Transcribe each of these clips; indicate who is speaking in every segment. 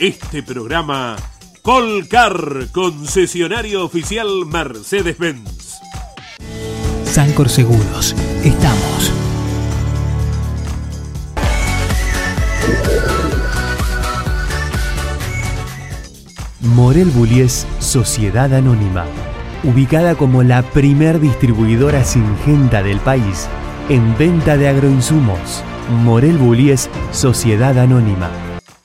Speaker 1: Este programa Colcar, concesionario oficial Mercedes-Benz.
Speaker 2: Sancor Seguros, estamos. Morel Bullies Sociedad Anónima, ubicada como la primer distribuidora singenta del país en venta de agroinsumos. Morel Bullies Sociedad Anónima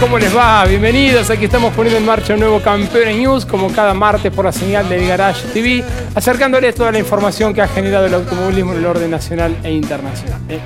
Speaker 3: ¿Cómo les va? Bienvenidos. Aquí estamos poniendo en marcha un nuevo Campeones News, como cada martes por la señal del Garage TV, acercándoles toda la información que ha generado el automovilismo en el orden nacional e internacional. ¿eh?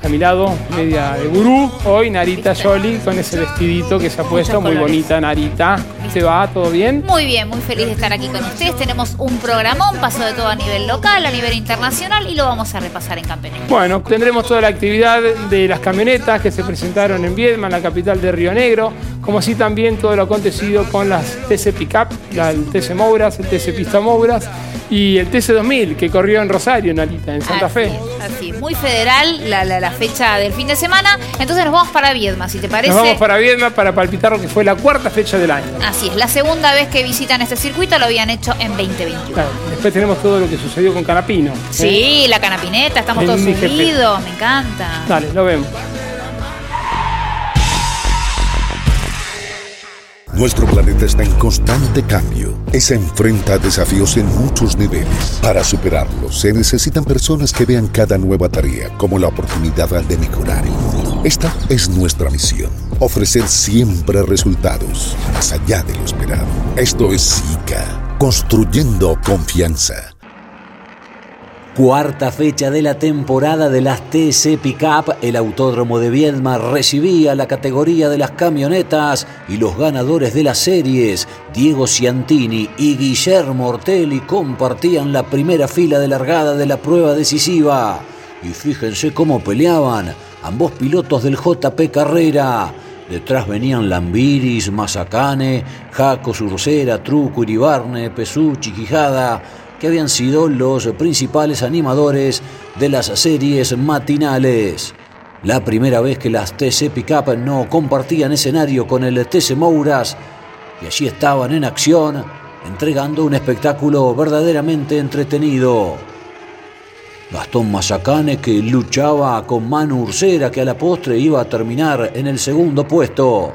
Speaker 3: A mi lado, media de gurú, hoy Narita Jolie con ese vestidito que se ha puesto, muy bonita Narita. ¿Se va? ¿Todo bien?
Speaker 4: Muy bien, muy feliz de estar aquí con ustedes. Tenemos un programón, paso de todo a nivel local, a nivel internacional y lo vamos a repasar en Campeones.
Speaker 3: Bueno, tendremos toda la actividad de las camionetas que se presentaron en Viedma, la capital de Río Negro, como así también todo lo acontecido con las TC Pickup, el TC Mouras, el TC Pista Mouras y el TC2000 que corrió en Rosario, Narita, en Santa Fe.
Speaker 4: así, muy federal la, fecha del fin de semana. Entonces nos vamos para Viedma, si te parece.
Speaker 3: Nos vamos para Viedma para palpitar lo que fue la cuarta fecha del año.
Speaker 4: Así es, la segunda vez que visitan este circuito lo habían hecho en 2021. Claro,
Speaker 3: después tenemos todo lo que sucedió con Canapino. ¿eh?
Speaker 4: Sí, la Canapineta, estamos todos unidos, me encanta.
Speaker 3: Dale, lo vemos.
Speaker 5: Nuestro planeta está en constante cambio y se enfrenta a desafíos en muchos niveles. Para superarlos se necesitan personas que vean cada nueva tarea como la oportunidad de mejorar el mundo. Esta es nuestra misión, ofrecer siempre resultados más allá de lo esperado. Esto es SICA, construyendo confianza.
Speaker 2: Cuarta fecha de la temporada de las TC Pickup, el Autódromo de Viedma recibía la categoría de las camionetas y los ganadores de las series, Diego Ciantini y Guillermo Ortelli, compartían la primera fila de largada de la prueba decisiva. Y fíjense cómo peleaban ambos pilotos del JP Carrera. Detrás venían Lambiris, Mazacane, Jaco Surcera, Truco, Iribarne, Pesucci, Quijada que habían sido los principales animadores de las series matinales. La primera vez que las TC Pickup no compartían escenario con el TC Mouras y allí estaban en acción entregando un espectáculo verdaderamente entretenido. Gastón Mazacane que luchaba con Manu Ursera que a la postre iba a terminar en el segundo puesto.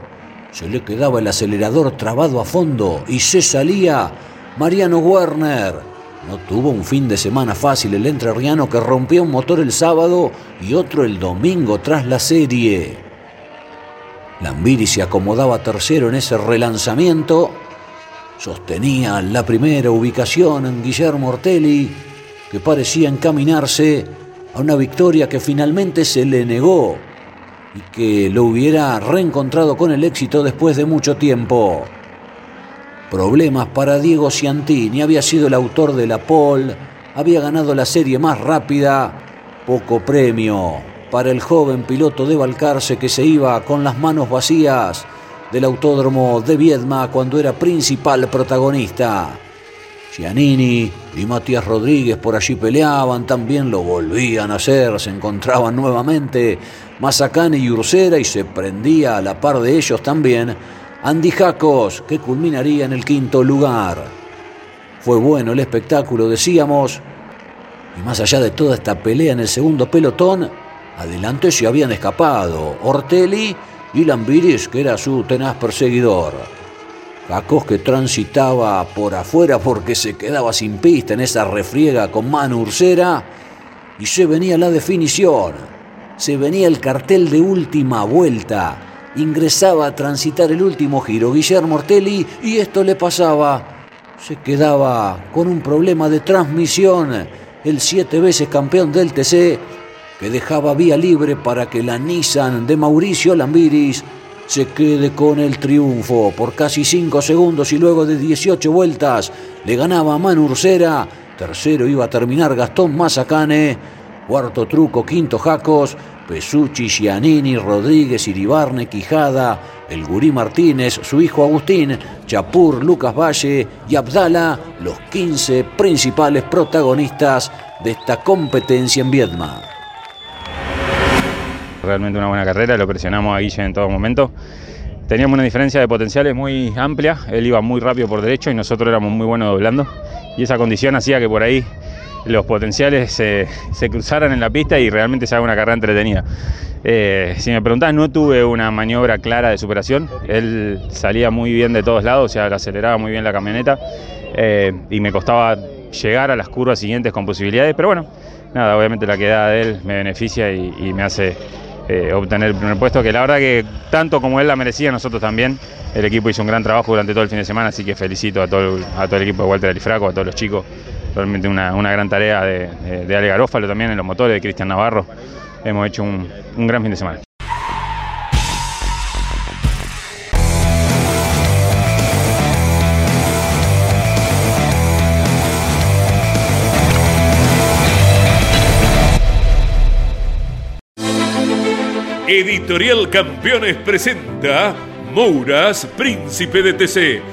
Speaker 2: Se le quedaba el acelerador trabado a fondo y se salía Mariano Werner. No tuvo un fin de semana fácil el entrerriano que rompió un motor el sábado y otro el domingo tras la serie. Lambiri se acomodaba tercero en ese relanzamiento. Sostenía la primera ubicación en Guillermo Ortelli, que parecía encaminarse a una victoria que finalmente se le negó y que lo hubiera reencontrado con el éxito después de mucho tiempo. Problemas para Diego Ciantini, había sido el autor de la pole, había ganado la serie más rápida, poco premio para el joven piloto de Balcarce que se iba con las manos vacías del autódromo de Viedma cuando era principal protagonista. Giannini y Matías Rodríguez por allí peleaban, también lo volvían a hacer, se encontraban nuevamente Mazacane y Ursera y se prendía a la par de ellos también Andy Jacos, que culminaría en el quinto lugar. Fue bueno el espectáculo, decíamos, y más allá de toda esta pelea en el segundo pelotón, adelante se habían escapado Ortelli y Lambiris, que era su tenaz perseguidor. Jacos que transitaba por afuera porque se quedaba sin pista en esa refriega con mano ursera y se venía la definición, se venía el cartel de última vuelta, ingresaba a transitar el último giro Guillermo Ortelli y esto le pasaba. Se quedaba con un problema de transmisión el siete veces campeón del TC que dejaba vía libre para que la Nissan de Mauricio Lambiris se quede con el triunfo por casi 5 segundos y luego de 18 vueltas le ganaba Manu Ursera. Tercero iba a terminar Gastón Mazacane. Cuarto truco, quinto Jacos. Pesucci, Giannini, Rodríguez, Iribarne, Quijada, el Gurí Martínez, su hijo Agustín, Chapur, Lucas Valle y Abdala, los 15 principales protagonistas de esta competencia en Viedma
Speaker 6: realmente una buena carrera, lo presionamos a Guille en todo momento. Teníamos una diferencia de potenciales muy amplia, él iba muy rápido por derecho y nosotros éramos muy buenos doblando. Y esa condición hacía que por ahí los potenciales se, cruzaran en la pista y realmente se haga una carrera entretenida. Eh, si me preguntás, no tuve una maniobra clara de superación. Él salía muy bien de todos lados, o sea, aceleraba muy bien la camioneta eh, y me costaba llegar a las curvas siguientes con posibilidades, pero bueno, nada, obviamente la quedada de él me beneficia y me hace eh, obtener el primer puesto, que la verdad que tanto como él la merecía, nosotros también. El equipo hizo un gran trabajo durante todo el fin de semana, así que felicito a todo, a todo el equipo de Walter Alifraco, a todos los chicos. Realmente una, gran tarea de, de Ale Garófalo también en los motores, de Cristian Navarro. Hemos hecho un gran fin de semana.
Speaker 1: Editorial Campeones presenta Mouras, Príncipe de TC.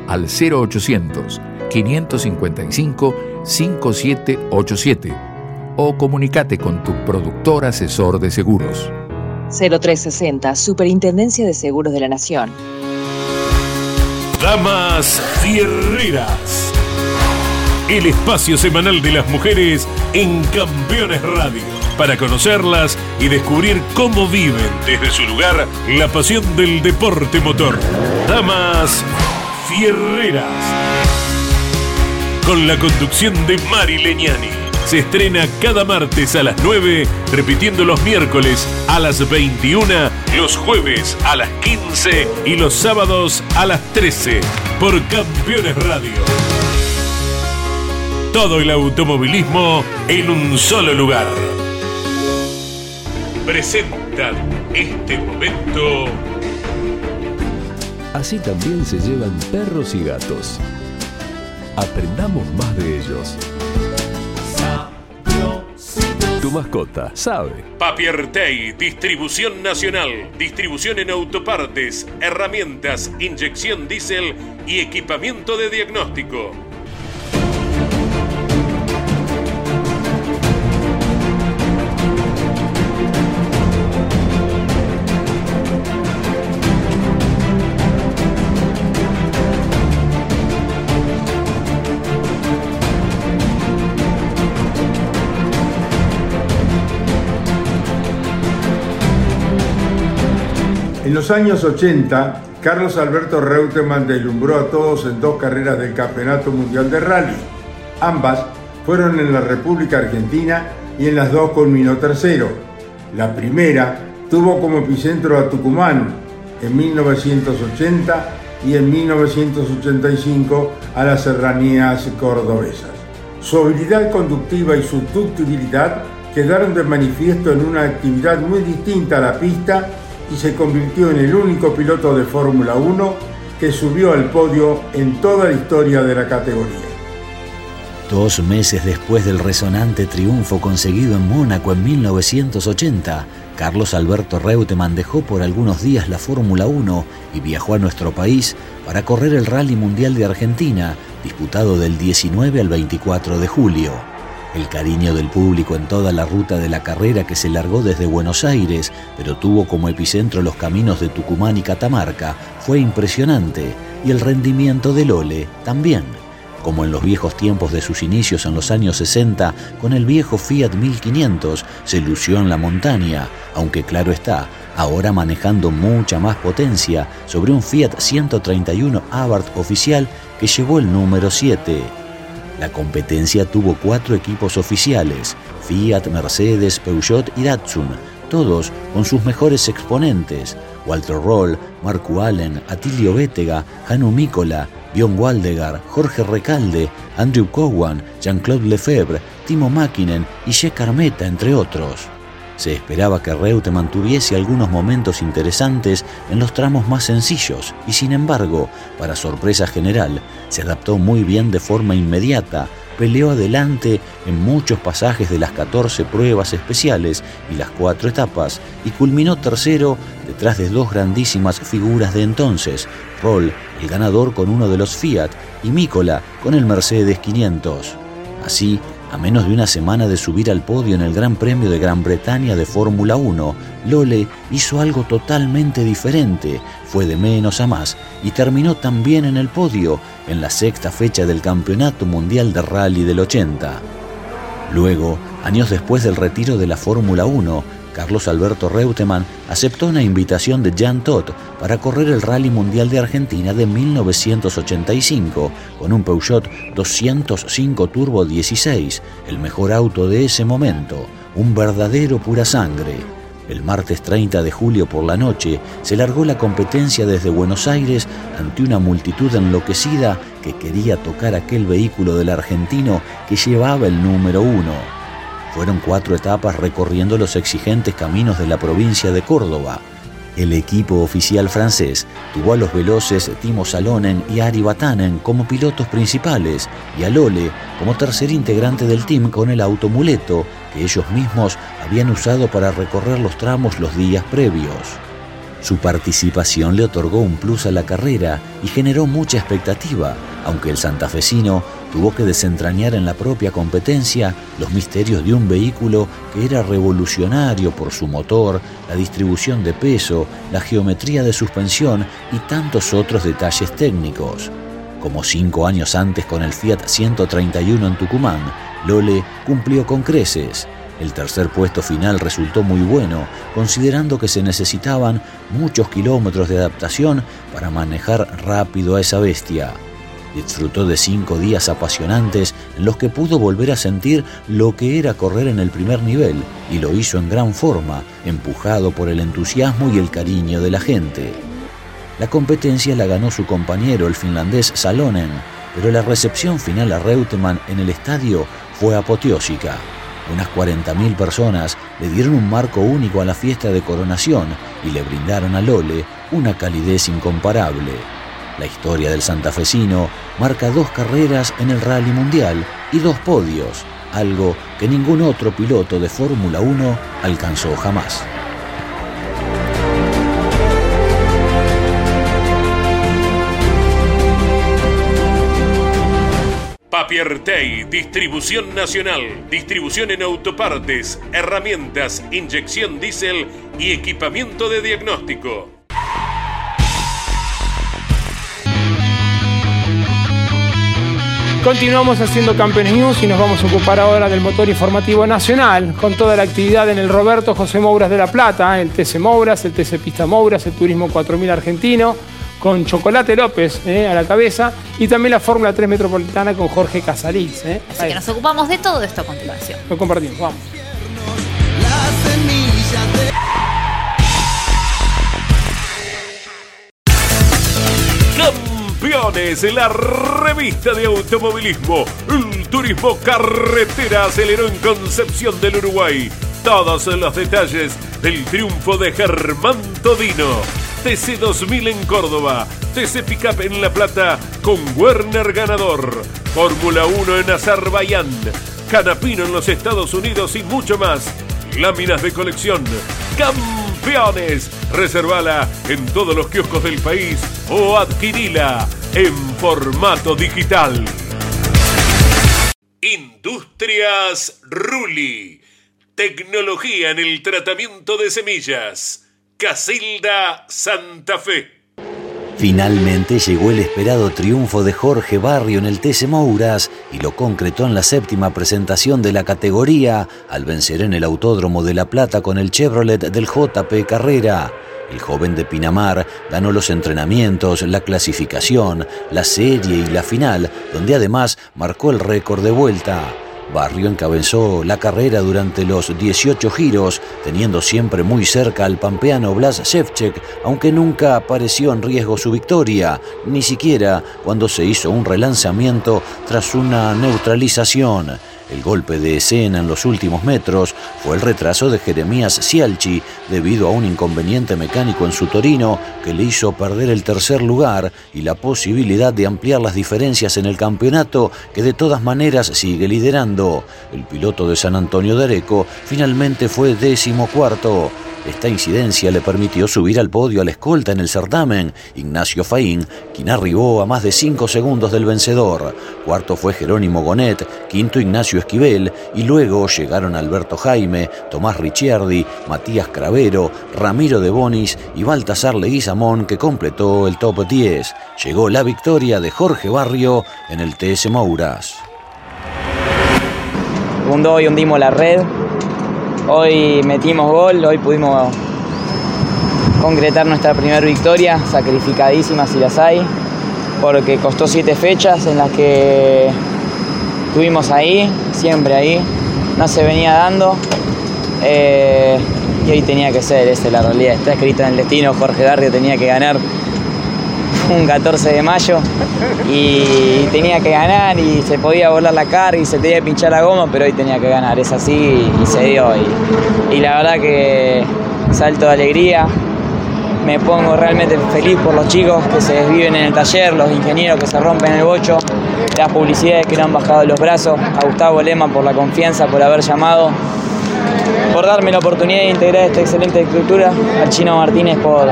Speaker 7: al 0800 555 5787 o comunícate con tu productor asesor de seguros.
Speaker 8: 0360, Superintendencia de Seguros de la Nación.
Speaker 1: Damas Fierreras. El espacio semanal de las mujeres en Campeones Radio para conocerlas y descubrir cómo viven desde su lugar la pasión del deporte motor. Damas Fierreras. Con la conducción de Mari Leñani. se estrena cada martes a las 9, repitiendo los miércoles a las 21, los jueves a las 15 y los sábados a las 13 por Campeones Radio. Todo el automovilismo en un solo lugar. Presentan este momento.
Speaker 9: Así también se llevan perros y gatos. Aprendamos más de ellos. Tu mascota sabe.
Speaker 1: Papiertei, distribución nacional, distribución en autopartes, herramientas, inyección diésel y equipamiento de diagnóstico.
Speaker 10: Los años 80, Carlos Alberto Reutemann deslumbró a todos en dos carreras del Campeonato Mundial de Rally. Ambas fueron en la República Argentina y en las dos culminó tercero. La primera tuvo como epicentro a Tucumán en 1980 y en 1985 a las serranías cordobesas. Su habilidad conductiva y su ductibilidad quedaron de manifiesto en una actividad muy distinta a la pista y se convirtió en el único piloto de Fórmula 1 que subió al podio en toda la historia de la categoría.
Speaker 2: Dos meses después del resonante triunfo conseguido en Mónaco en 1980, Carlos Alberto Reutemann dejó por algunos días la Fórmula 1 y viajó a nuestro país para correr el Rally Mundial de Argentina, disputado del 19 al 24 de julio. El cariño del público en toda la ruta de la carrera que se largó desde Buenos Aires, pero tuvo como epicentro los caminos de Tucumán y Catamarca, fue impresionante, y el rendimiento del Ole también. Como en los viejos tiempos de sus inicios en los años 60, con el viejo Fiat 1500 se lució en la montaña, aunque claro está, ahora manejando mucha más potencia sobre un Fiat 131 Abarth oficial que llevó el número 7. La competencia tuvo cuatro equipos oficiales, Fiat, Mercedes, Peugeot y Datsun, todos con sus mejores exponentes, Walter Roll, Marco Allen, Atilio Bétega, Hanu Mícola, Bjorn Waldegar, Jorge Recalde, Andrew Cowan, Jean-Claude Lefebvre, Timo Mäkinen y Che Carmeta, entre otros. Se esperaba que Reutemann tuviese algunos momentos interesantes en los tramos más sencillos y sin embargo, para sorpresa general, se adaptó muy bien de forma inmediata, peleó adelante en muchos pasajes de las 14 pruebas especiales y las cuatro etapas y culminó tercero detrás de dos grandísimas figuras de entonces, Roll, el ganador con uno de los Fiat, y Mícola con el Mercedes 500. Así, a menos de una semana de subir al podio en el Gran Premio de Gran Bretaña de Fórmula 1, Lole hizo algo totalmente diferente, fue de menos a más y terminó también en el podio en la sexta fecha del Campeonato Mundial de Rally del 80. Luego, años después del retiro de la Fórmula 1, Carlos Alberto Reutemann aceptó una invitación de Jan Todt para correr el Rally Mundial de Argentina de 1985 con un Peugeot 205 Turbo 16, el mejor auto de ese momento, un verdadero pura sangre. El martes 30 de julio por la noche se largó la competencia desde Buenos Aires ante una multitud enloquecida que quería tocar aquel vehículo del argentino que llevaba el número uno. Fueron cuatro etapas recorriendo los exigentes caminos de la provincia de Córdoba. El equipo oficial francés tuvo a los veloces Timo Salonen y Ari Batanen como pilotos principales y a Lole como tercer integrante del team con el automuleto que ellos mismos habían usado para recorrer los tramos los días previos. Su participación le otorgó un plus a la carrera y generó mucha expectativa, aunque el santafesino tuvo que desentrañar en la propia competencia los misterios de un vehículo que era revolucionario por su motor, la distribución de peso, la geometría de suspensión y tantos otros detalles técnicos. Como cinco años antes con el Fiat 131 en Tucumán, Lole cumplió con creces. El tercer puesto final resultó muy bueno, considerando que se necesitaban muchos kilómetros de adaptación para manejar rápido a esa bestia. Disfrutó de cinco días apasionantes en los que pudo volver a sentir lo que era correr en el primer nivel y lo hizo en gran forma, empujado por el entusiasmo y el cariño de la gente. La competencia la ganó su compañero, el finlandés Salonen, pero la recepción final a Reutemann en el estadio fue apoteósica. Unas 40.000 personas le dieron un marco único a la fiesta de coronación y le brindaron a Lole una calidez incomparable. La historia del santafesino marca dos carreras en el Rally Mundial y dos podios, algo que ningún otro piloto de Fórmula 1 alcanzó jamás.
Speaker 1: Papiertei, distribución nacional, distribución en autopartes, herramientas, inyección diésel y equipamiento de diagnóstico.
Speaker 3: Continuamos haciendo Campeones News y nos vamos a ocupar ahora del motor informativo nacional, con toda la actividad en el Roberto José Mouras de La Plata, el TC Mouras, el TC Pista Mouras, el Turismo 4000 argentino, con Chocolate López eh, a la cabeza, y también la Fórmula 3 Metropolitana con Jorge Casalís. eh.
Speaker 4: Así
Speaker 3: Ahí.
Speaker 4: que nos ocupamos de todo esto a continuación.
Speaker 3: Lo compartimos, vamos.
Speaker 1: Campeones, la revista de automovilismo. El turismo carretera aceleró en Concepción del Uruguay. Todos los detalles del triunfo de Germán Todino. TC 2000 en Córdoba. TC Pickup en La Plata con Werner ganador. Fórmula 1 en Azerbaiyán. Canapino en los Estados Unidos y mucho más. Láminas de colección. Campeones. Reservala en todos los kioscos del país o adquirila en formato digital. Industrias Ruli. Tecnología en el tratamiento de semillas. Casilda Santa Fe.
Speaker 2: Finalmente llegó el esperado triunfo de Jorge Barrio en el TC Mouras y lo concretó en la séptima presentación de la categoría al vencer en el Autódromo de La Plata con el Chevrolet del JP Carrera. El joven de Pinamar ganó los entrenamientos, la clasificación, la serie y la final, donde además marcó el récord de vuelta. Barrio encabezó la carrera durante los 18 giros, teniendo siempre muy cerca al pampeano Blas Shevchek, aunque nunca apareció en riesgo su victoria, ni siquiera cuando se hizo un relanzamiento tras una neutralización. El golpe de escena en los últimos metros fue el retraso de Jeremías Cialchi debido a un inconveniente mecánico en su Torino que le hizo perder el tercer lugar y la posibilidad de ampliar las diferencias en el campeonato que de todas maneras sigue liderando. El piloto de San Antonio de Areco finalmente fue décimo cuarto. Esta incidencia le permitió subir al podio al escolta en el certamen, Ignacio Faín, quien arribó a más de 5 segundos del vencedor. Cuarto fue Jerónimo Gonet, quinto Ignacio Esquivel, y luego llegaron Alberto Jaime, Tomás Ricciardi, Matías Cravero, Ramiro de Bonis y Baltasar Leguizamón, que completó el top 10. Llegó la victoria de Jorge Barrio en el TS Mouras.
Speaker 11: Segundo hoy hundimos la red, hoy metimos gol, hoy pudimos concretar nuestra primera victoria, sacrificadísima si las hay, porque costó siete fechas en las que estuvimos ahí, siempre ahí, no se venía dando eh, y hoy tenía que ser, esa es la realidad, está escrita en el destino, Jorge Barrio tenía que ganar un 14 de mayo y tenía que ganar y se podía volar la carga y se tenía que pinchar la goma, pero hoy tenía que ganar, es así y, se dio. Y, y la verdad que salto de alegría, me pongo realmente feliz por los chicos que se desviven en el taller, los ingenieros que se rompen el bocho, las publicidades que no han bajado los brazos, a Gustavo Lema por la confianza, por haber llamado, por darme la oportunidad de integrar esta excelente estructura, al Chino Martínez por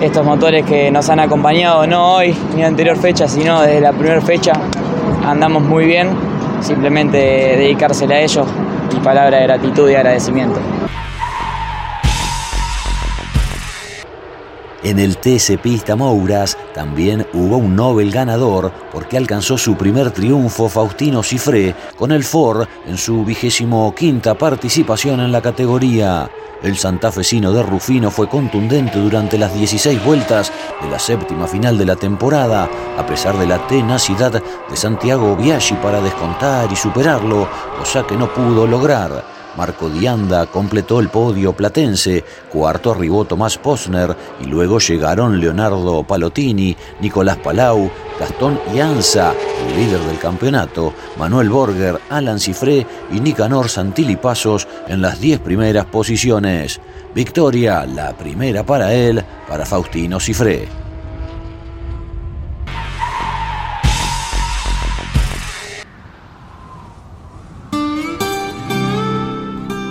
Speaker 11: estos motores que nos han acompañado no hoy ni anterior fecha, sino desde la primera fecha. Andamos muy bien, simplemente dedicársela a ellos y palabra de gratitud y agradecimiento.
Speaker 2: En el TC Pista Mouras también hubo un Nobel ganador porque alcanzó su primer triunfo Faustino Cifré con el Ford en su vigésimo quinta participación en la categoría. El santafesino de Rufino fue contundente durante las 16 vueltas de la séptima final de la temporada, a pesar de la tenacidad de Santiago Biaggi para descontar y superarlo, cosa que no pudo lograr. Marco Dianda completó el podio platense, cuarto arribó Tomás Posner y luego llegaron Leonardo Palotini, Nicolás Palau, Gastón Ianza, el líder del campeonato, Manuel Borger, Alan Cifré y Nicanor Santilli Pasos en las 10 primeras posiciones. Victoria, la primera para él, para Faustino Cifré.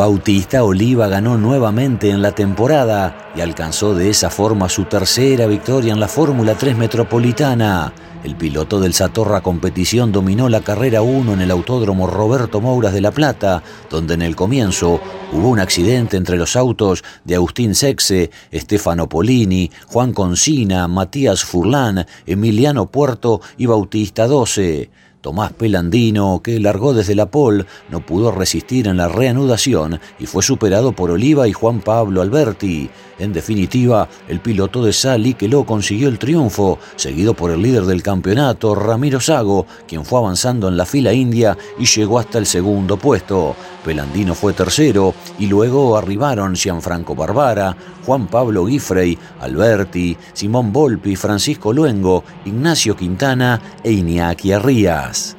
Speaker 2: Bautista Oliva ganó nuevamente en la temporada y alcanzó de esa forma su tercera victoria en la Fórmula 3 Metropolitana. El piloto del Satorra Competición dominó la carrera 1 en el Autódromo Roberto Mouras de La Plata, donde en el comienzo hubo un accidente entre los autos de Agustín Sexe, Stefano Polini, Juan Concina, Matías Furlán, Emiliano Puerto y Bautista 12. Tomás Pelandino, que largó desde la pole, no pudo resistir en la reanudación y fue superado por Oliva y Juan Pablo Alberti. En definitiva, el piloto de Sali que lo consiguió el triunfo, seguido por el líder del campeonato, Ramiro Sago, quien fue avanzando en la fila india y llegó hasta el segundo puesto. Pelandino fue tercero y luego arribaron Gianfranco Barbara, Juan Pablo Guifrey, Alberti, Simón Volpi, Francisco Luengo, Ignacio Quintana e Iñaki Arrías.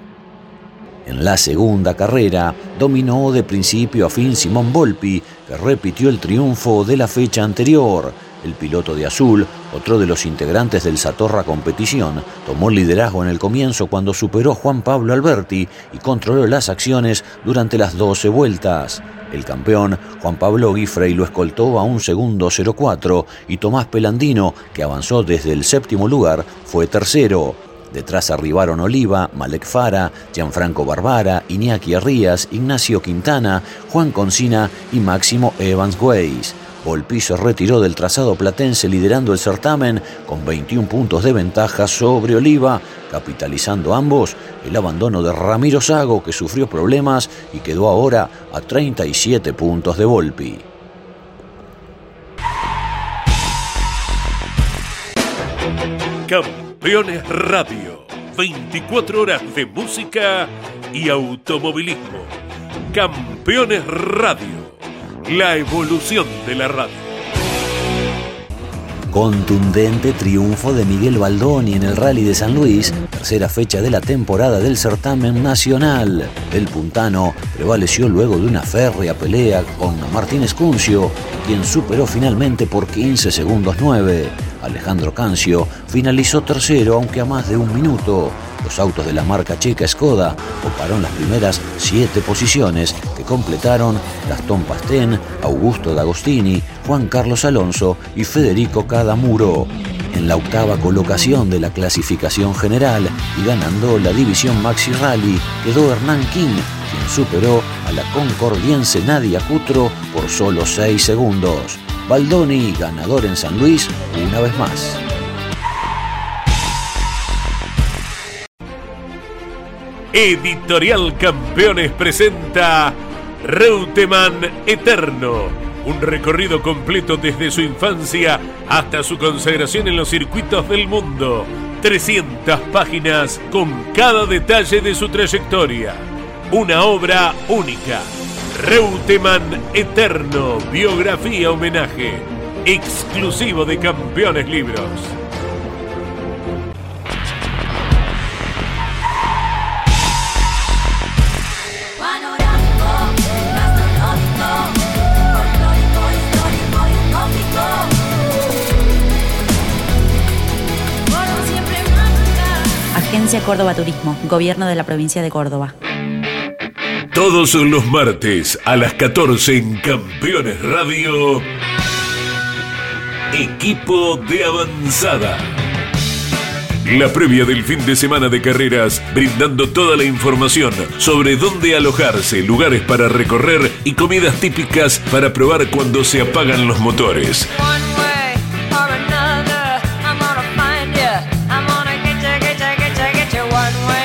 Speaker 2: En la segunda carrera dominó de principio a fin Simón Volpi, repitió el triunfo de la fecha anterior. El piloto de azul, otro de los integrantes del Satorra Competición, tomó liderazgo en el comienzo cuando superó Juan Pablo Alberti y controló las acciones durante las 12 vueltas. El campeón, Juan Pablo Guifrey, lo escoltó a un segundo 04 y Tomás Pelandino, que avanzó desde el séptimo lugar, fue tercero. Detrás arribaron Oliva, Malek Fara, Gianfranco Barbara, Iñaki Arrías, Ignacio Quintana, Juan Concina y Máximo Evans Weiss. Volpi se retiró del trazado platense liderando el certamen con 21 puntos de ventaja sobre Oliva, capitalizando ambos el abandono de Ramiro Sago que sufrió problemas y quedó ahora a 37 puntos de Volpi.
Speaker 1: Campeones Radio, 24 horas de música y automovilismo. Campeones Radio, la evolución de la radio.
Speaker 2: Contundente triunfo de Miguel Baldoni en el Rally de San Luis, tercera fecha de la temporada del certamen nacional. El puntano prevaleció luego de una férrea pelea con Martínez Cuncio, quien superó finalmente por 15 segundos 9. Alejandro Cancio finalizó tercero, aunque a más de un minuto. Los autos de la marca checa Skoda ocuparon las primeras siete posiciones que completaron Gastón Pastén, Augusto D'Agostini, Juan Carlos Alonso y Federico Cadamuro. En la octava colocación de la clasificación general y ganando la división Maxi Rally quedó Hernán King, quien superó a la concordiense Nadia Cutro por solo seis segundos. Baldoni, ganador en San Luis, una vez más.
Speaker 1: Editorial Campeones presenta Reutemann Eterno, un recorrido completo desde su infancia hasta su consagración en los circuitos del mundo. 300 páginas con cada detalle de su trayectoria. Una obra única. Reuteman Eterno, biografía homenaje, exclusivo de Campeones Libros.
Speaker 12: Agencia Córdoba Turismo, Gobierno de la Provincia de Córdoba.
Speaker 1: Todos los martes a las 14 en Campeones Radio. Equipo de avanzada. La previa del fin de semana de carreras, brindando toda la información sobre dónde alojarse, lugares para recorrer y comidas típicas para probar cuando se apagan los motores.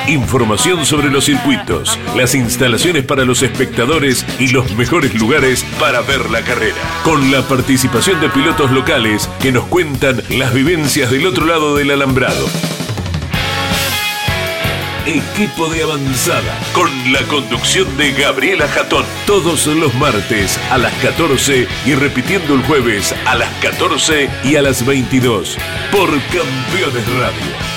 Speaker 1: Información sobre los circuitos, las instalaciones para los espectadores y los mejores lugares para ver la carrera. Con la participación de pilotos locales que nos cuentan las vivencias del otro lado del alambrado. Equipo de avanzada, con la conducción de Gabriela Jatón, todos los martes a las 14 y repitiendo el jueves a las 14 y a las 22 por Campeones Radio.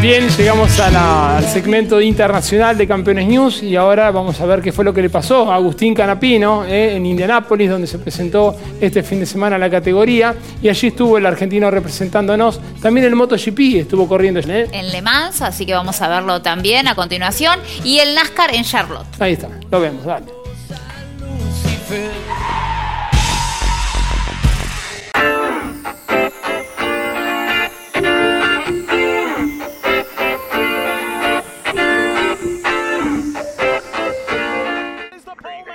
Speaker 3: Bien, llegamos al segmento internacional de Campeones News y ahora vamos a ver qué fue lo que le pasó a Agustín Canapino eh, en Indianápolis, donde se presentó este fin de semana la categoría y allí estuvo el argentino representándonos. También el MotoGP estuvo corriendo
Speaker 4: ¿eh? en Le Mans, así que vamos a verlo también a continuación. Y el NASCAR en Charlotte.
Speaker 3: Ahí está, lo vemos, dale.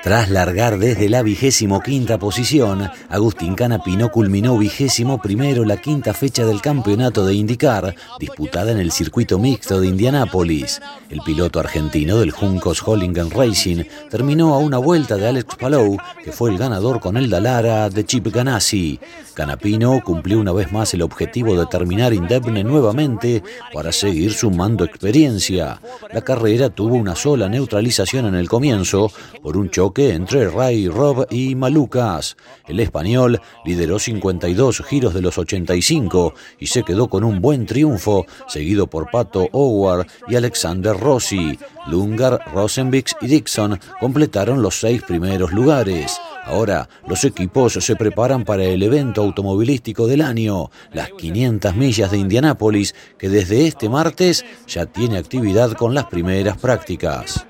Speaker 2: Tras largar desde la vigésimo quinta posición, Agustín Canapino culminó vigésimo primero la quinta fecha del campeonato de IndyCar, disputada en el circuito mixto de Indianápolis. El piloto argentino del Juncos Hollingen Racing terminó a una vuelta de Alex Palou, que fue el ganador con el Dalara de Chip Ganassi. Canapino cumplió una vez más el objetivo de terminar indemne nuevamente para seguir sumando experiencia. La carrera tuvo una sola neutralización en el comienzo por un choque entre Ray Rob y Malucas. El español lideró 52 giros de los 85 y se quedó con un buen triunfo, seguido por Pato Howard y Alexander Rossi. Lungar, Rosenbix y Dixon completaron los seis primeros lugares. Ahora los equipos se preparan para el evento automovilístico del año, las 500 millas de Indianápolis, que desde este martes ya tiene actividad con las primeras prácticas.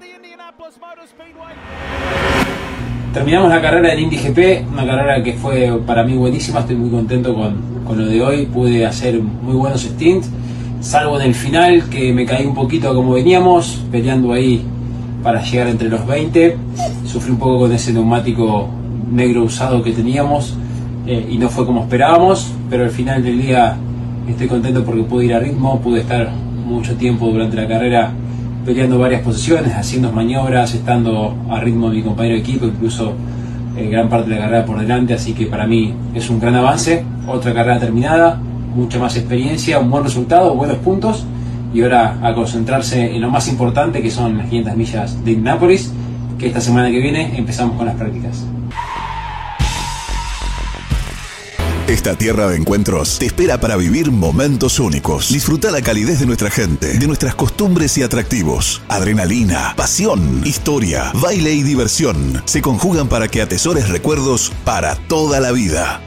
Speaker 13: Terminamos la carrera del Indy GP, una carrera que fue para mí buenísima, estoy muy contento con, con, lo de hoy, pude hacer muy buenos stints, salvo en el final que me caí un poquito como veníamos, peleando ahí para llegar entre los 20, sufrí un poco con ese neumático negro usado que teníamos eh, y no fue como esperábamos, pero al final del día estoy contento porque pude ir a ritmo, pude estar mucho tiempo durante la carrera peleando varias posiciones, haciendo maniobras, estando a ritmo de mi compañero de equipo, incluso eh, gran parte de la carrera por delante, así que para mí es un gran avance, otra carrera terminada, mucha más experiencia, un buen resultado, buenos puntos y ahora a concentrarse en lo más importante que son las 500 millas de Indianapolis, que esta semana que viene empezamos con las prácticas.
Speaker 14: Esta tierra de encuentros te espera para vivir momentos únicos. Disfruta la calidez de nuestra gente, de nuestras costumbres y atractivos. Adrenalina, pasión, historia, baile y diversión se conjugan para que atesores recuerdos para toda la vida.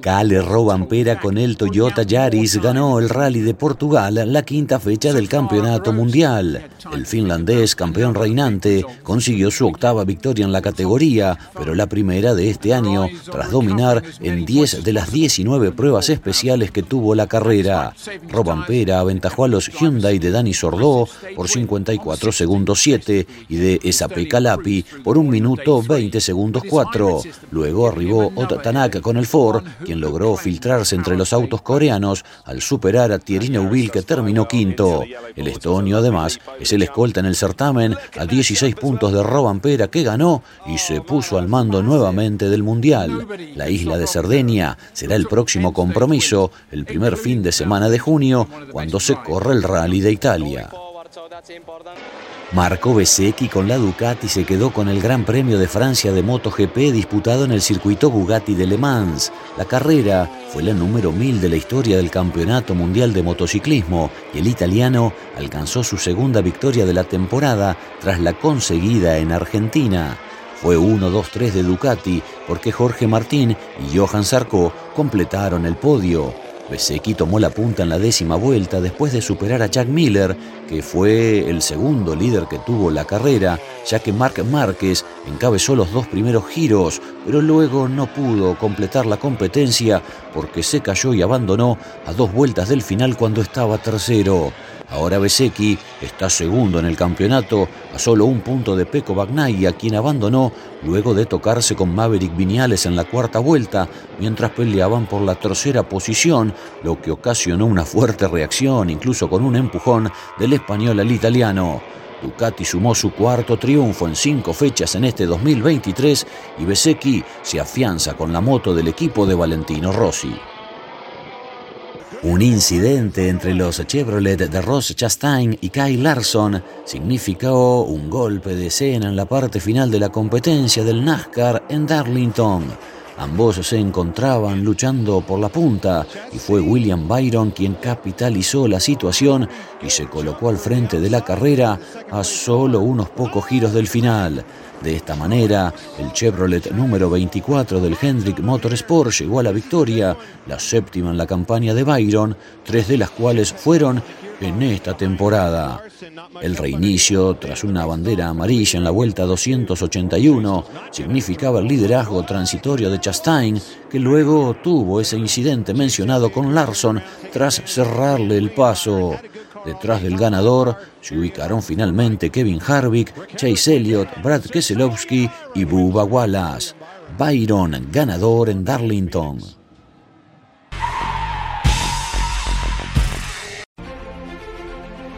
Speaker 2: Cale Robampera con el Toyota Yaris ganó el Rally de Portugal la quinta fecha del Campeonato Mundial. El finlandés, campeón reinante, consiguió su octava victoria en la categoría, pero la primera de este año, tras dominar en 10 de las 19 pruebas especiales que tuvo la carrera. Robampera aventajó a los Hyundai de Dani Sordó por 54 segundos 7 y de Esape Calapi por 1 minuto 20 segundos 4. Luego arribó Ot Tanak con el Ford, quien logró filtrarse entre los autos coreanos al superar a Thierry Neuville que terminó quinto. El estonio además es el escolta en el certamen a 16 puntos de Robampera que ganó y se puso al mando nuevamente del Mundial. La isla de Cerdeña será el próximo compromiso el primer fin de semana de junio cuando se corre el Rally de Italia. Marco Bezzecchi con la Ducati se quedó con el Gran Premio de Francia de MotoGP disputado en el circuito Bugatti de Le Mans. La carrera fue la número 1000 de la historia del Campeonato Mundial de Motociclismo y el italiano alcanzó su segunda victoria de la temporada tras la conseguida en Argentina. Fue 1-2-3 de Ducati porque Jorge Martín y Johan Sarko completaron el podio. Bezzecchi tomó la punta en la décima vuelta después de superar a Jack Miller, que fue el segundo líder que tuvo la carrera, ya que Marc Márquez encabezó los dos primeros giros, pero luego no pudo completar la competencia porque se cayó y abandonó a dos vueltas del final cuando estaba tercero. Ahora Bezzecchi está segundo en el campeonato, a solo un punto de Peco Bagnaia, quien abandonó luego de tocarse con Maverick Viñales en la cuarta vuelta, mientras peleaban por la tercera posición, lo que ocasionó una fuerte reacción, incluso con un empujón del español al italiano. Ducati sumó su cuarto triunfo en cinco fechas en este 2023 y Bezzecchi se afianza con la moto del equipo de Valentino Rossi. Un incidente entre los Chevrolet de Ross Chastain y Kyle Larson significó un golpe de escena en la parte final de la competencia del NASCAR en Darlington. Ambos se encontraban luchando por la punta y fue William Byron quien capitalizó la situación y se colocó al frente de la carrera a solo unos pocos giros del final. De esta manera, el Chevrolet número 24 del Hendrick Motorsport llegó a la victoria, la séptima en la campaña de Byron, tres de las cuales fueron en esta temporada. El reinicio, tras una bandera amarilla en la vuelta 281, significaba el liderazgo transitorio de Chastain, que luego tuvo ese incidente mencionado con Larson tras cerrarle el paso. Detrás del ganador se ubicaron finalmente Kevin Harvick, Chase Elliott, Brad Keselowski y Bubba Wallace. Byron, ganador en Darlington.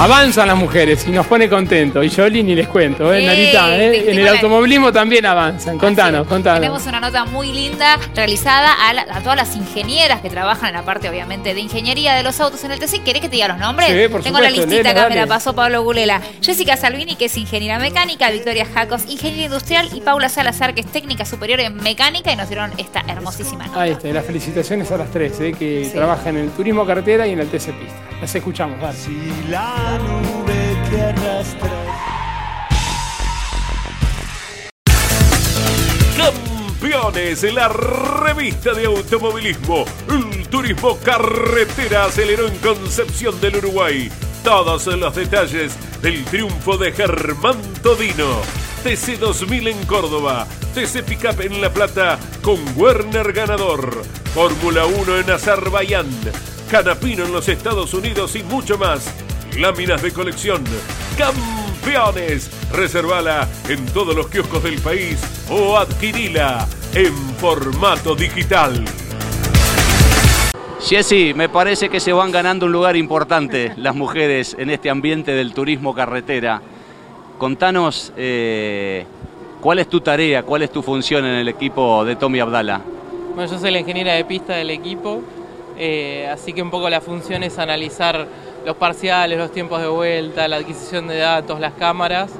Speaker 3: Avanzan las mujeres y nos pone contento. Y yo ni les cuento, ¿eh,
Speaker 4: Ey,
Speaker 3: Narita? ¿eh?
Speaker 4: te-
Speaker 3: En el
Speaker 4: la-
Speaker 3: automovilismo también avanzan. Contanos, contanos.
Speaker 4: Tenemos una nota muy linda realizada a, la- a todas las ingenieras que trabajan en la parte, obviamente, de ingeniería de los autos en el TC. ¿Querés que te diga los nombres?
Speaker 3: Sí, por
Speaker 4: Tengo la listita
Speaker 3: léela,
Speaker 4: acá, me la pasó Pablo Gulela. Jessica Salvini, que es ingeniera mecánica, Victoria Jacos, ingeniera industrial, y Paula Salazar, que es técnica superior en mecánica, y nos dieron esta hermosísima nota.
Speaker 3: Ahí está, las felicitaciones a las tres, ¿eh? que
Speaker 4: Sí.
Speaker 3: trabajan en el turismo carretera y en el TC Pista. Las escuchamos, dale.
Speaker 15: la nube que.
Speaker 1: Campeones, la revista de automovilismo. El turismo carretera aceleró en Concepción del Uruguay. Todos los detalles del triunfo de Germán Todino. TC 2000 en Córdoba. TC Pickup en La Plata con Werner ganador. Fórmula 1 en Azerbaiyán. Canapino en los Estados Unidos y mucho más. Láminas de colección. Campeones. Reservala en todos los kioscos del país o adquirila en formato digital.
Speaker 16: Jessy, me parece que se van ganando un lugar importante las mujeres en este ambiente del turismo carretera. Contanos eh, cuál es tu tarea, cuál es tu función en el equipo de Tommy Abdala.
Speaker 17: Bueno, yo soy la ingeniera de pista del equipo, eh, así que un poco la función es analizar los parciales, los tiempos de vuelta, la adquisición de datos, las cámaras,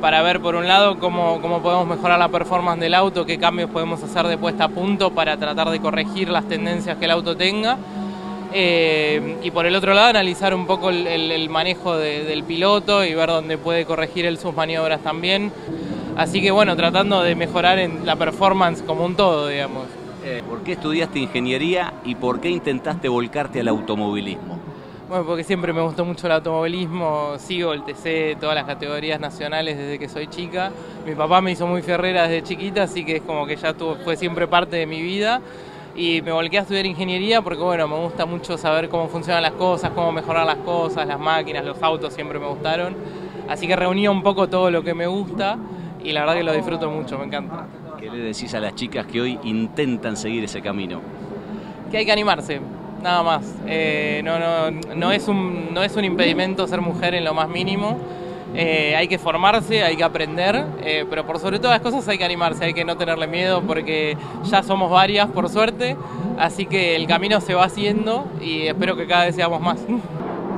Speaker 17: para ver por un lado cómo, cómo podemos mejorar la performance del auto, qué cambios podemos hacer de puesta a punto para tratar de corregir las tendencias que el auto tenga. Eh, y por el otro lado analizar un poco el, manejo de- del piloto y ver dónde puede corregir él sus maniobras también. Así que bueno, tratando de mejorar la performance como un todo, digamos.
Speaker 16: Eh, ¿Por qué estudiaste ingeniería y por qué intentaste volcarte al automovilismo?
Speaker 17: Bueno, porque siempre me gustó mucho el automovilismo, sigo el TC, todas las categorías nacionales desde que soy chica. Mi papá me hizo muy ferrera desde chiquita, así que es como que ya tuvo- fue siempre parte de mi vida. y me volqué a estudiar ingeniería porque bueno, me gusta mucho saber cómo funcionan las cosas, cómo mejorar las cosas, las máquinas, los autos siempre me gustaron. Así que reuní un poco todo lo que me gusta y la verdad que lo disfruto mucho, me encanta.
Speaker 16: ¿Qué le decís a las chicas que hoy intentan seguir ese camino?
Speaker 17: Que hay que animarse, nada más. Eh, no, no, no, es un, no es un impedimento ser mujer en lo más mínimo. Eh, hay que formarse, hay que aprender, eh, pero por sobre todas las cosas hay que animarse, hay que no tenerle miedo porque ya somos varias, por suerte, así que el camino se va haciendo y espero que cada vez seamos más.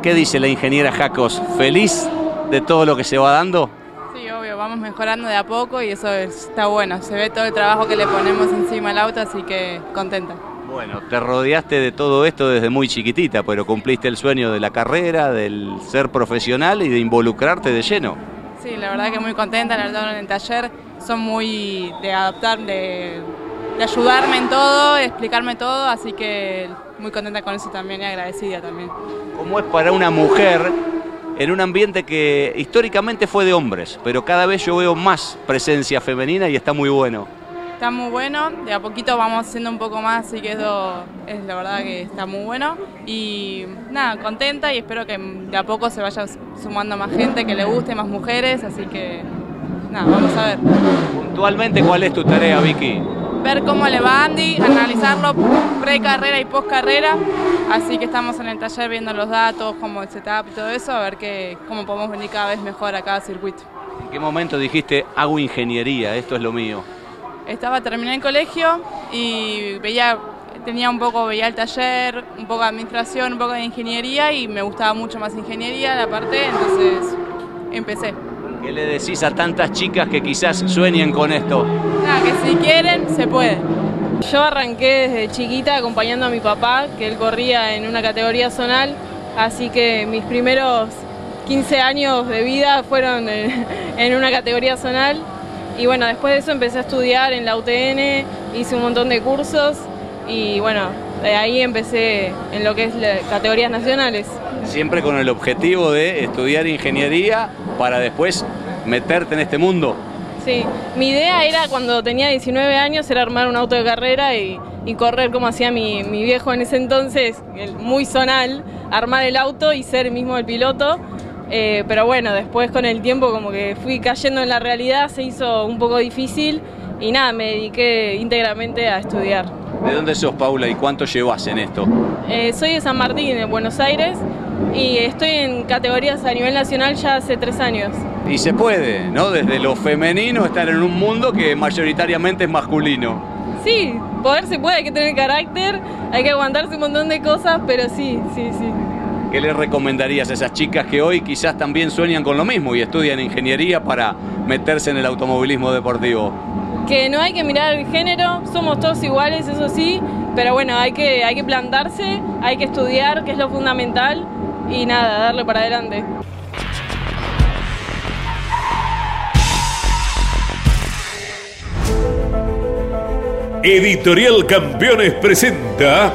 Speaker 16: ¿Qué dice la ingeniera Jacos? ¿Feliz de todo lo que se va dando?
Speaker 18: Sí, obvio, vamos mejorando de a poco y eso está bueno, se ve todo el trabajo que le ponemos encima al auto, así que contenta.
Speaker 16: Bueno, te rodeaste de todo esto desde muy chiquitita, pero cumpliste el sueño de la carrera, del ser profesional y de involucrarte de lleno.
Speaker 18: Sí, la verdad que muy contenta, la verdad en el taller son muy de adaptar, de, de ayudarme en todo, de explicarme todo, así que muy contenta con eso también y agradecida también.
Speaker 16: ¿Cómo es para una mujer en un ambiente que históricamente fue de hombres, pero cada vez yo veo más presencia femenina y está muy bueno?
Speaker 18: Está muy bueno, de a poquito vamos haciendo un poco más, así que eso es la verdad que está muy bueno. Y nada, contenta y espero que de a poco se vaya sumando más gente que le guste, más mujeres, así que nada, vamos a ver.
Speaker 16: Puntualmente, ¿cuál es tu tarea, Vicky?
Speaker 18: Ver cómo le va Andy, analizarlo pre-carrera y post-carrera, así que estamos en el taller viendo los datos, como el setup y todo eso, a ver que, cómo podemos venir cada vez mejor a cada circuito.
Speaker 16: ¿En qué momento dijiste, hago ingeniería, esto es lo mío?
Speaker 18: Estaba terminé el colegio y veía tenía un poco veía el taller un poco de administración un poco de ingeniería y me gustaba mucho más ingeniería la parte entonces empecé.
Speaker 16: ¿Qué le decís a tantas chicas que quizás sueñen con esto?
Speaker 18: Nada, que si quieren se puede.
Speaker 19: Yo arranqué desde chiquita acompañando a mi papá que él corría en una categoría zonal así que mis primeros 15 años de vida fueron en una categoría zonal y bueno, después de eso empecé a estudiar en la UTN, hice un montón de cursos y bueno, de ahí empecé en lo que es categorías nacionales.
Speaker 16: Siempre con el objetivo de estudiar ingeniería para después meterte en este mundo.
Speaker 19: Sí, mi idea era cuando tenía 19 años era armar un auto de carrera y, correr como hacía mi, mi, viejo en ese entonces, muy zonal, armar el auto y ser mismo el piloto. Eh, pero bueno, después con el tiempo como que fui cayendo en la realidad, se hizo un poco difícil y nada, me dediqué íntegramente a estudiar.
Speaker 16: ¿De dónde sos, Paula, y cuánto llevas en esto?
Speaker 19: Eh, soy de San Martín, de Buenos Aires, y estoy en categorías a nivel nacional ya hace tres años.
Speaker 16: Y se puede, ¿no? Desde lo femenino estar en un mundo que mayoritariamente es masculino.
Speaker 19: Sí, poder se puede, hay que tener carácter, hay que aguantarse un montón de cosas, pero sí, sí, sí.
Speaker 16: ¿Qué le recomendarías a esas chicas que hoy quizás también sueñan con lo mismo y estudian ingeniería para meterse en el automovilismo deportivo?
Speaker 19: Que no hay que mirar el género, somos todos iguales, eso sí, pero bueno, hay que, hay que plantarse, hay que estudiar, que es lo fundamental, y nada, darle para adelante.
Speaker 1: Editorial Campeones presenta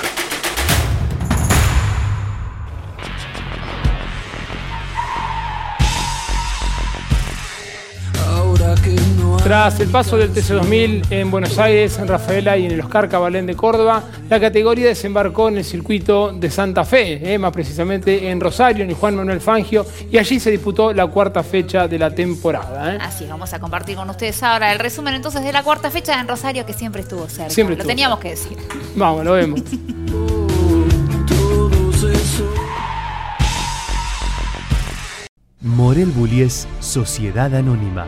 Speaker 3: Tras el paso del TC2000 en Buenos Aires, en Rafaela y en el Oscar Cabalén de Córdoba, la categoría desembarcó en el circuito de Santa Fe, eh, más precisamente en Rosario, en el Juan Manuel Fangio, y allí se disputó la cuarta fecha de la temporada. eh.
Speaker 4: Así, vamos a compartir con ustedes ahora el resumen entonces de la cuarta fecha en Rosario que siempre estuvo cerca.
Speaker 3: Siempre
Speaker 4: Lo teníamos que decir.
Speaker 3: Vamos, lo vemos.
Speaker 20: Morel Bullies Sociedad Anónima,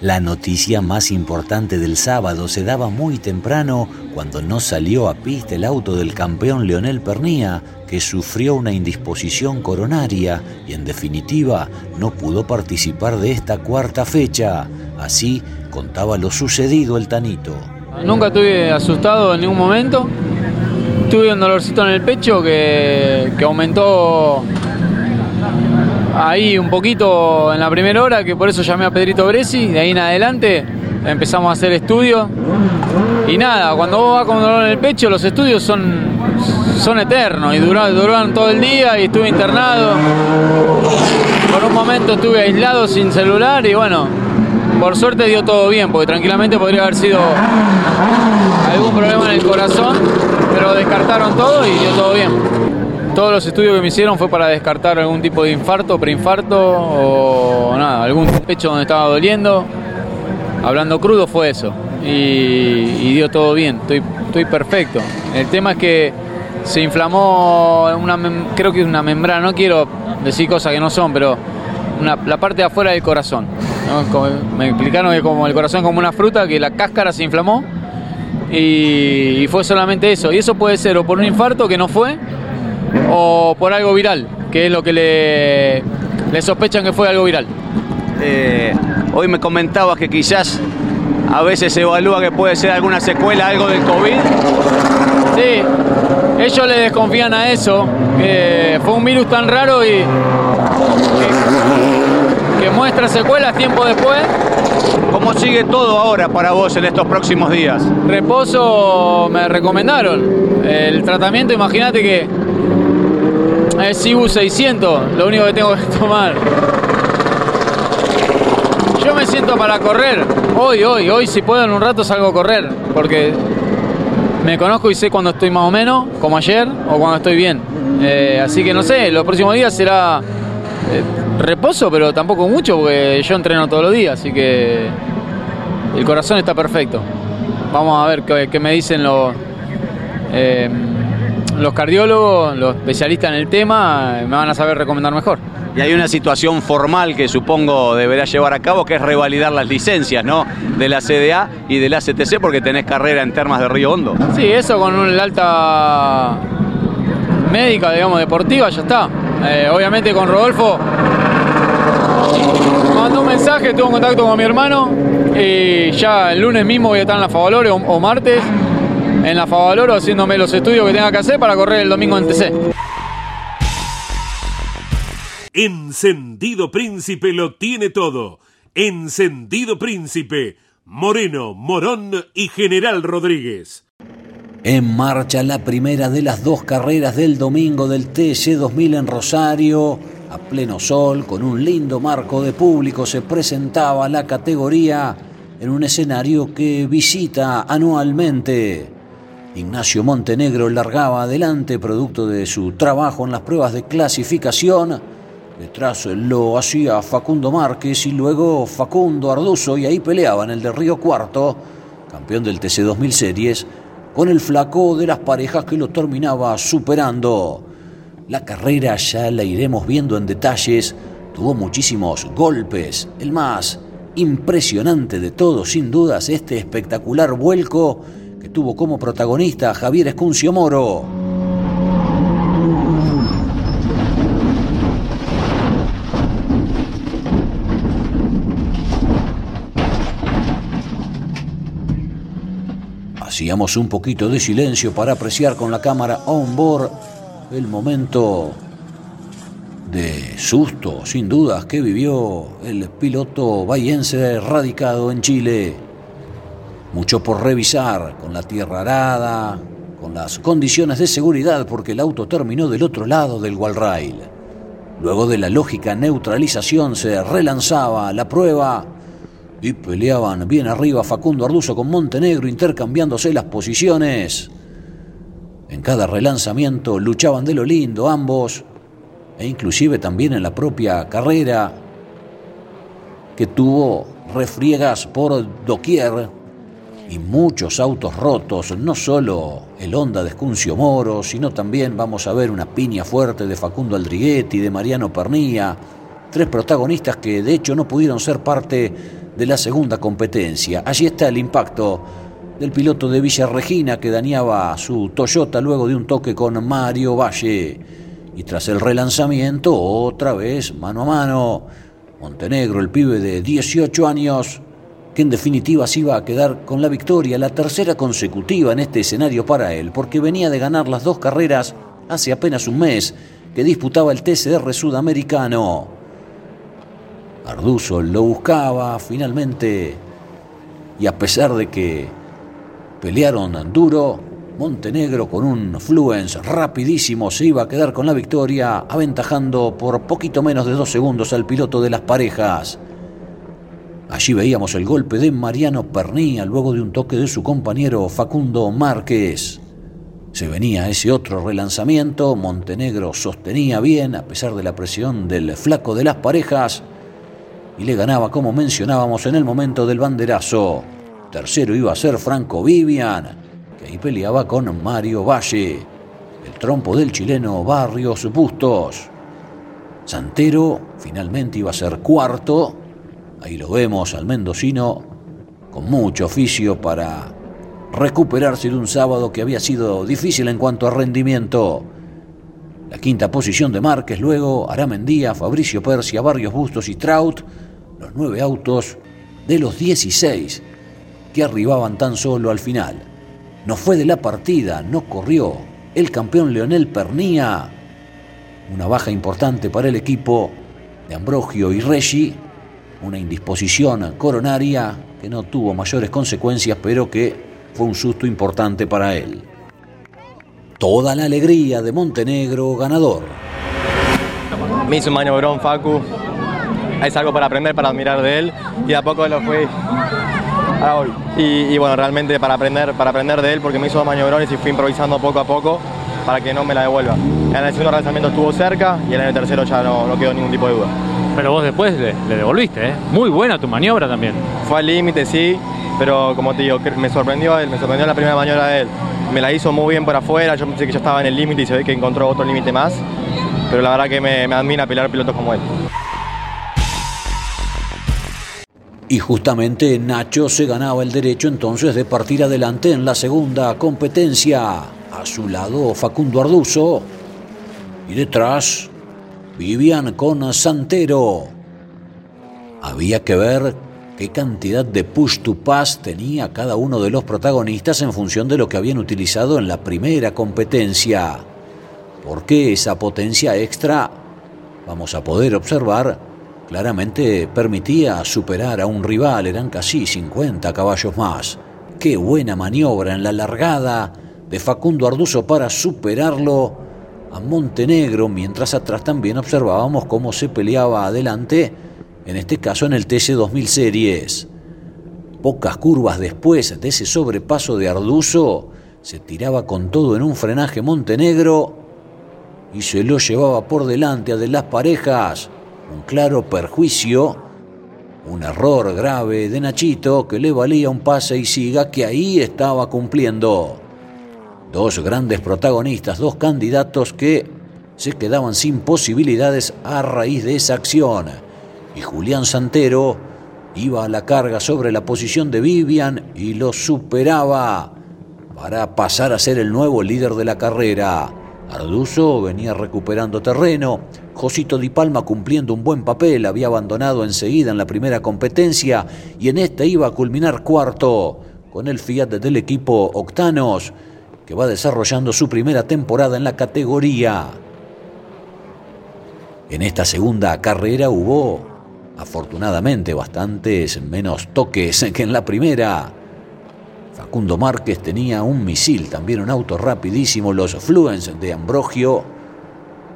Speaker 2: La noticia más importante del sábado se daba muy temprano cuando no salió a pista el auto del campeón Leonel Pernía, que sufrió una indisposición coronaria y en definitiva no pudo participar de esta cuarta fecha. Así contaba lo sucedido el Tanito.
Speaker 21: Nunca estuve asustado en ningún momento. Tuve un dolorcito en el pecho que, que aumentó ahí un poquito en la primera hora, que por eso llamé a Pedrito Bresi. De ahí en adelante empezamos a hacer estudios. Y nada, cuando vos vas con dolor en el pecho, los estudios son, son eternos y duran, duran todo el día y estuve internado. Por un momento estuve aislado sin celular y bueno, por suerte dio todo bien, porque tranquilamente podría haber sido algún problema en el corazón, pero descartaron todo y dio todo bien. Todos los estudios que me hicieron fue para descartar algún tipo de infarto, preinfarto o nada, algún pecho donde estaba doliendo. Hablando crudo fue eso. Y, dio todo bien, estoy, perfecto. El tema es que se inflamó una, creo que es una membrana, no quiero decir cosas que no son, pero la parte de afuera del corazón. me explicaron que como el corazón es como una fruta, que la cáscara se inflamó y fue solamente eso. Y eso puede ser o por un infarto que no fue, o por algo viral, que es lo que le, le sospechan que fue algo viral.
Speaker 16: Eh, hoy me comentabas que quizás a veces se evalúa que puede ser alguna secuela, algo del COVID.
Speaker 21: Sí, ellos le desconfían a eso, que fue un virus tan raro y que, que muestra secuelas tiempo después.
Speaker 16: ¿Cómo sigue todo ahora para vos en estos próximos días?
Speaker 21: Reposo me recomendaron. El tratamiento, imagínate que es Ibu 600, lo único que tengo que tomar. Yo me siento para correr. Hoy, hoy, hoy si puedo en un rato salgo a correr. Porque me conozco y sé cuando estoy más o menos, como ayer, o cuando estoy bien. Eh, así que no sé, los próximos días será eh, reposo, pero tampoco mucho, porque yo entreno todos los días, así que el corazón está perfecto. Vamos a ver qué, me dicen los, eh, los cardiólogos, los especialistas en el tema, me van a saber recomendar mejor.
Speaker 16: Y hay una situación formal que supongo deberá llevar a cabo, que es revalidar las licencias, ¿no? De la CDA y de la CTC, porque tenés carrera en Termas de Río Hondo.
Speaker 21: Sí, eso con un- alta médica, digamos, deportiva, ya está. Eh, obviamente con Rodolfo mandó un mensaje, tuve un contacto con mi hermano y ya el lunes mismo voy a estar en la Favaloro o, o martes en la Favaloro haciéndome los estudios que tenga que hacer para correr el domingo en TC.
Speaker 1: Encendido Príncipe lo tiene todo. Encendido Príncipe. Moreno, Morón y General Rodríguez.
Speaker 2: En marcha la primera de las dos carreras del domingo del TC 2000 en Rosario. A pleno sol, con un lindo marco de público, se presentaba la categoría en un escenario que visita anualmente. Ignacio Montenegro largaba adelante producto de su trabajo en las pruebas de clasificación. Detrás lo hacía Facundo Márquez y luego Facundo Arduzo y ahí peleaban el de Río Cuarto, campeón del TC 2000 Series, con el flaco de las parejas que lo terminaba superando. La carrera ya la iremos viendo en detalles, tuvo muchísimos golpes. El más impresionante de todos, sin dudas, este espectacular vuelco que tuvo como protagonista a Javier Escuncio Moro. Hacíamos un poquito de silencio para apreciar con la cámara on board el momento de susto, sin dudas, que vivió el piloto bayense radicado en Chile. Mucho por revisar, con la tierra arada, con las condiciones de seguridad, porque el auto terminó del otro lado del wall-rail. Luego de la lógica neutralización se relanzaba la prueba y peleaban bien arriba Facundo Arduzo con Montenegro intercambiándose las posiciones. En cada relanzamiento luchaban de lo lindo ambos e inclusive también en la propia carrera que tuvo refriegas por doquier y muchos autos rotos, no solo el Honda de Escuncio Moro, sino también vamos a ver una piña fuerte de Facundo Aldriguetti, de Mariano Pernía, tres protagonistas que de hecho no pudieron ser parte de la segunda competencia. Allí está el impacto del piloto de Villa Regina que dañaba su Toyota luego de un toque con Mario Valle. Y tras el relanzamiento, otra vez mano a mano, Montenegro, el pibe de 18 años, que en definitiva se iba a quedar con la victoria, la tercera consecutiva en este escenario para él, porque venía de ganar las dos carreras hace apenas un mes que disputaba el TCR sudamericano. Arduzo lo buscaba finalmente y a pesar de que pelearon duro, Montenegro con un fluence rapidísimo se iba a quedar con la victoria, aventajando por poquito menos de dos segundos al piloto de las parejas. Allí veíamos el golpe de Mariano Pernía luego de un toque de su compañero Facundo Márquez. Se venía ese otro relanzamiento, Montenegro sostenía bien a pesar de la presión del flaco de las parejas y le ganaba como mencionábamos en el momento del banderazo. Tercero iba a ser Franco Vivian, que ahí peleaba con Mario Valle, el trompo del chileno Barrios Bustos. Santero finalmente iba a ser cuarto, ahí lo vemos al mendocino con mucho oficio para recuperarse de un sábado que había sido difícil en cuanto a rendimiento. La quinta posición de Márquez, luego Aramendía, Fabricio Persia, Barrios Bustos y Trout, los nueve autos de los 16 que arribaban tan solo al final. No fue de la partida, no corrió el campeón Leonel Pernía. Una baja importante para el equipo de Ambrogio y Reggi, una indisposición coronaria que no tuvo mayores consecuencias, pero que fue un susto importante para él. Toda la alegría de Montenegro ganador.
Speaker 22: Me hizo un maniobrón Facu, es algo para aprender, para admirar de él y a poco lo fui. Y, bueno, realmente para aprender, para aprender de él porque me hizo dos maniobrones y fui improvisando poco a poco para que no me la devuelva. En el segundo lanzamiento estuvo cerca y en el tercero ya no quedó ningún tipo de duda.
Speaker 23: Pero vos después le, le devolviste, ¿eh? Muy buena tu maniobra también.
Speaker 22: Fue al límite, sí, pero como te digo, me sorprendió él, me sorprendió la primera maniobra de él. Me la hizo muy bien por afuera, yo pensé que ya estaba en el límite y se ve que encontró otro límite más. Pero la verdad que me, me admira pelear pilotos como él.
Speaker 2: Y justamente Nacho se ganaba el derecho entonces de partir adelante en la segunda competencia. A su lado Facundo Arduzo y detrás Vivian con Santero. Había que ver qué cantidad de push to pass tenía cada uno de los protagonistas en función de lo que habían utilizado en la primera competencia. Porque esa potencia extra, vamos a poder observar, claramente permitía superar a un rival, eran casi 50 caballos más. Qué buena maniobra en la largada de Facundo Arduzo para superarlo a Montenegro, mientras atrás también observábamos cómo se peleaba adelante, en este caso en el TC2000 Series. Pocas curvas después de ese sobrepaso de Arduzo, se tiraba con todo en un frenaje Montenegro y se lo llevaba por delante a de las parejas un claro perjuicio, un error grave de Nachito que le valía un pase y siga que ahí estaba cumpliendo. Dos grandes protagonistas, dos candidatos que se quedaban sin posibilidades a raíz de esa acción. Y Julián Santero iba a la carga sobre la posición de Vivian y lo superaba para pasar a ser el nuevo líder de la carrera. Arduzo venía recuperando terreno, Josito Di Palma cumpliendo un buen papel, había abandonado enseguida en la primera competencia y en esta iba a culminar cuarto, con el Fiat del equipo Octanos, que va desarrollando su primera temporada en la categoría. En esta segunda carrera hubo, afortunadamente, bastantes menos toques que en la primera. Facundo Márquez tenía un misil, también un auto rapidísimo. Los Fluence de Ambrogio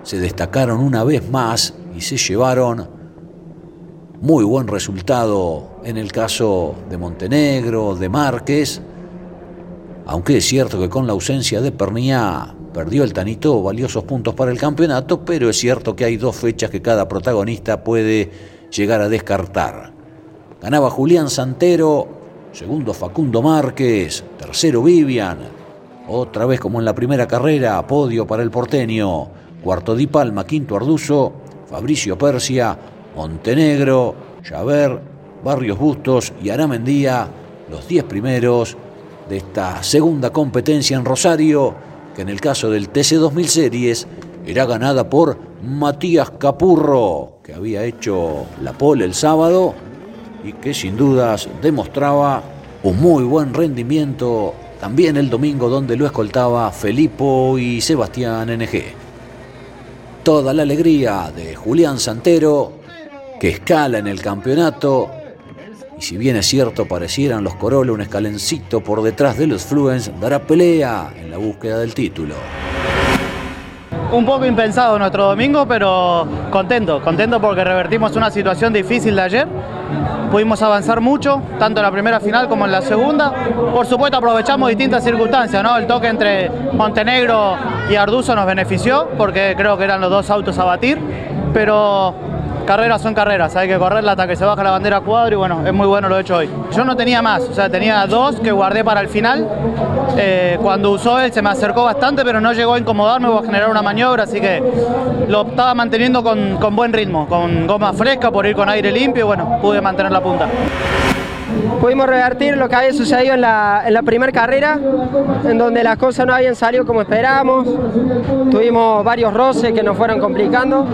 Speaker 2: se destacaron una vez más y se llevaron muy buen resultado en el caso de Montenegro, de Márquez, aunque es cierto que con la ausencia de Pernía perdió el Tanito valiosos puntos para el campeonato, pero es cierto que hay dos fechas que cada protagonista puede llegar a descartar. Ganaba Julián Santero, segundo Facundo Márquez, tercero Vivian, otra vez como en la primera carrera, podio para el porteño, cuarto Di Palma, quinto Arduzo, Fabricio Persia, Montenegro, Javer, Barrios Bustos y Aramendía, los diez primeros de esta segunda competencia en Rosario, que en el caso del TC2000 Series era ganada por Matías Capurro, que había hecho la pole el sábado y que sin dudas demostraba un muy buen rendimiento también el domingo donde lo escoltaba Felipo y Sebastián NG. Toda la alegría de Julián Santero, que escala en el campeonato y si bien es cierto parecieran los Corolla un escalencito por detrás de los Fluence, dará pelea en la búsqueda del título.
Speaker 24: Un poco impensado nuestro domingo, pero contento, contento porque revertimos una situación difícil de ayer. Pudimos avanzar mucho, tanto en la primera final como en la segunda. Por supuesto aprovechamos distintas circunstancias, ¿no? El toque entre Montenegro y Arduzo nos benefició porque creo que eran los dos autos a batir, pero carreras son carreras, hay que correrla hasta que se baja la bandera cuadro y bueno, es muy bueno lo hecho hoy. Yo no tenía más, o sea, tenía dos que guardé para el final. Eh, cuando usó él se me acercó bastante, pero no llegó a incomodarme o a generar una maniobra, así que lo estaba manteniendo con, con buen ritmo, con goma fresca por ir con aire limpio y bueno, pude mantener la punta
Speaker 25: pudimos revertir lo que había sucedido en la, en la primera carrera, en donde las cosas no habían salido como esperábamos. Tuvimos varios roces que nos fueron complicando.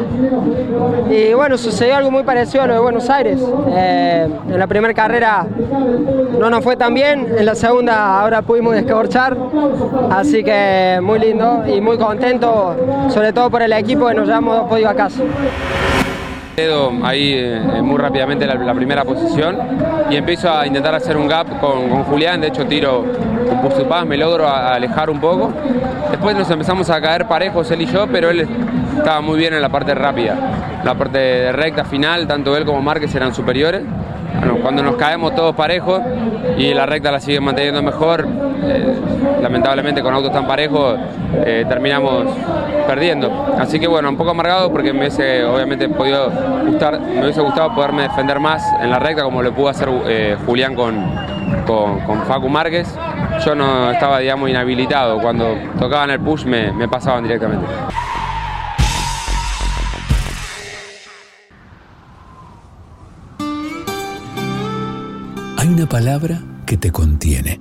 Speaker 25: Y bueno, sucedió algo muy parecido a lo de Buenos Aires. Eh, en la primera carrera no nos fue tan bien, en la segunda ahora pudimos descorchar. Así que muy lindo y muy contento, sobre todo por el equipo que nos dos podios a casa.
Speaker 26: Ahí eh, muy rápidamente la, la, primera posición y empiezo a intentar hacer un gap con, con Julián, de hecho tiro con su paz, me logro alejar un poco. Después nos empezamos a caer parejos él y yo, pero él estaba muy bien en la parte rápida. La parte recta final, tanto él como Márquez eran superiores. Cuando nos caemos todos parejos y la recta la sigue manteniendo mejor, eh, lamentablemente con autos tan parejos eh, terminamos perdiendo. Así que bueno, un poco amargado porque me hubiese obviamente me hubiese gustado poderme defender más en la recta como lo pudo hacer eh, Julián con, con, con, Facu Márquez. Yo no estaba, digamos, inhabilitado. Cuando tocaban el push me, me pasaban directamente.
Speaker 9: Hay una palabra que te contiene,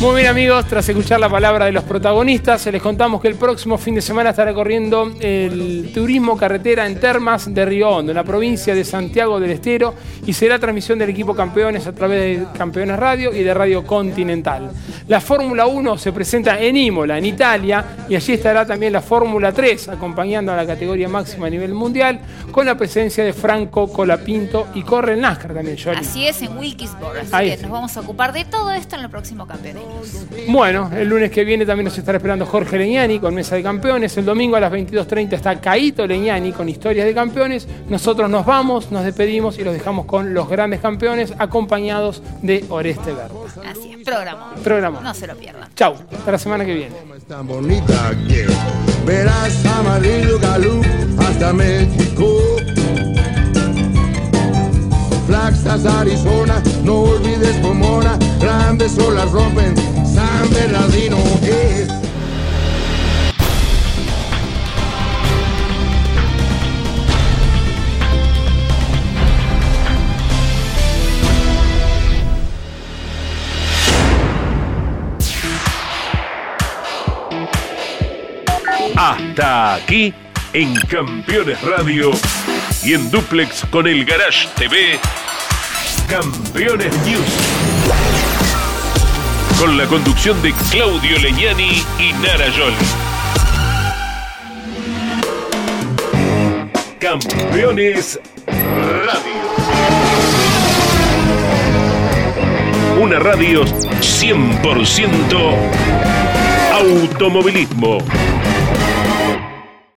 Speaker 3: Muy bien amigos, tras escuchar la palabra de los protagonistas, les contamos que el próximo fin de semana estará corriendo el turismo carretera en Termas de Río Hondo, en la provincia de Santiago del Estero, y será transmisión del equipo campeones a través de Campeones Radio y de Radio Continental. La Fórmula 1 se presenta en Imola, en Italia, y allí estará también la Fórmula 3, acompañando a la categoría máxima a nivel mundial, con la presencia de Franco Colapinto y corre el NASCAR también, Jolie.
Speaker 4: Así es, en Wilkesboro. Así
Speaker 3: Ahí
Speaker 4: que
Speaker 3: está.
Speaker 4: nos vamos a ocupar de todo esto en el próximo campeonato.
Speaker 3: Bueno, el lunes que viene también nos estará esperando Jorge Leñani con Mesa de Campeones. El domingo a las 22.30 está Caito Leñani con Historias de Campeones. Nosotros nos vamos, nos despedimos y los dejamos con los grandes campeones acompañados de Oreste Verde.
Speaker 4: Así es, programa.
Speaker 3: Programa.
Speaker 4: No se lo pierdan.
Speaker 3: Chau, hasta la semana que viene.
Speaker 27: tan bonita que verás amarillo galú hasta México. Flaxas, Arizona, no olvides Pomona, grandes olas rompen, San Bernardino es.
Speaker 1: Hasta aquí en Campeones Radio y en Duplex con el Garage TV. Campeones News. Con la conducción de Claudio Leñani y Nara Jol. Campeones Radio. Una radio 100% automovilismo.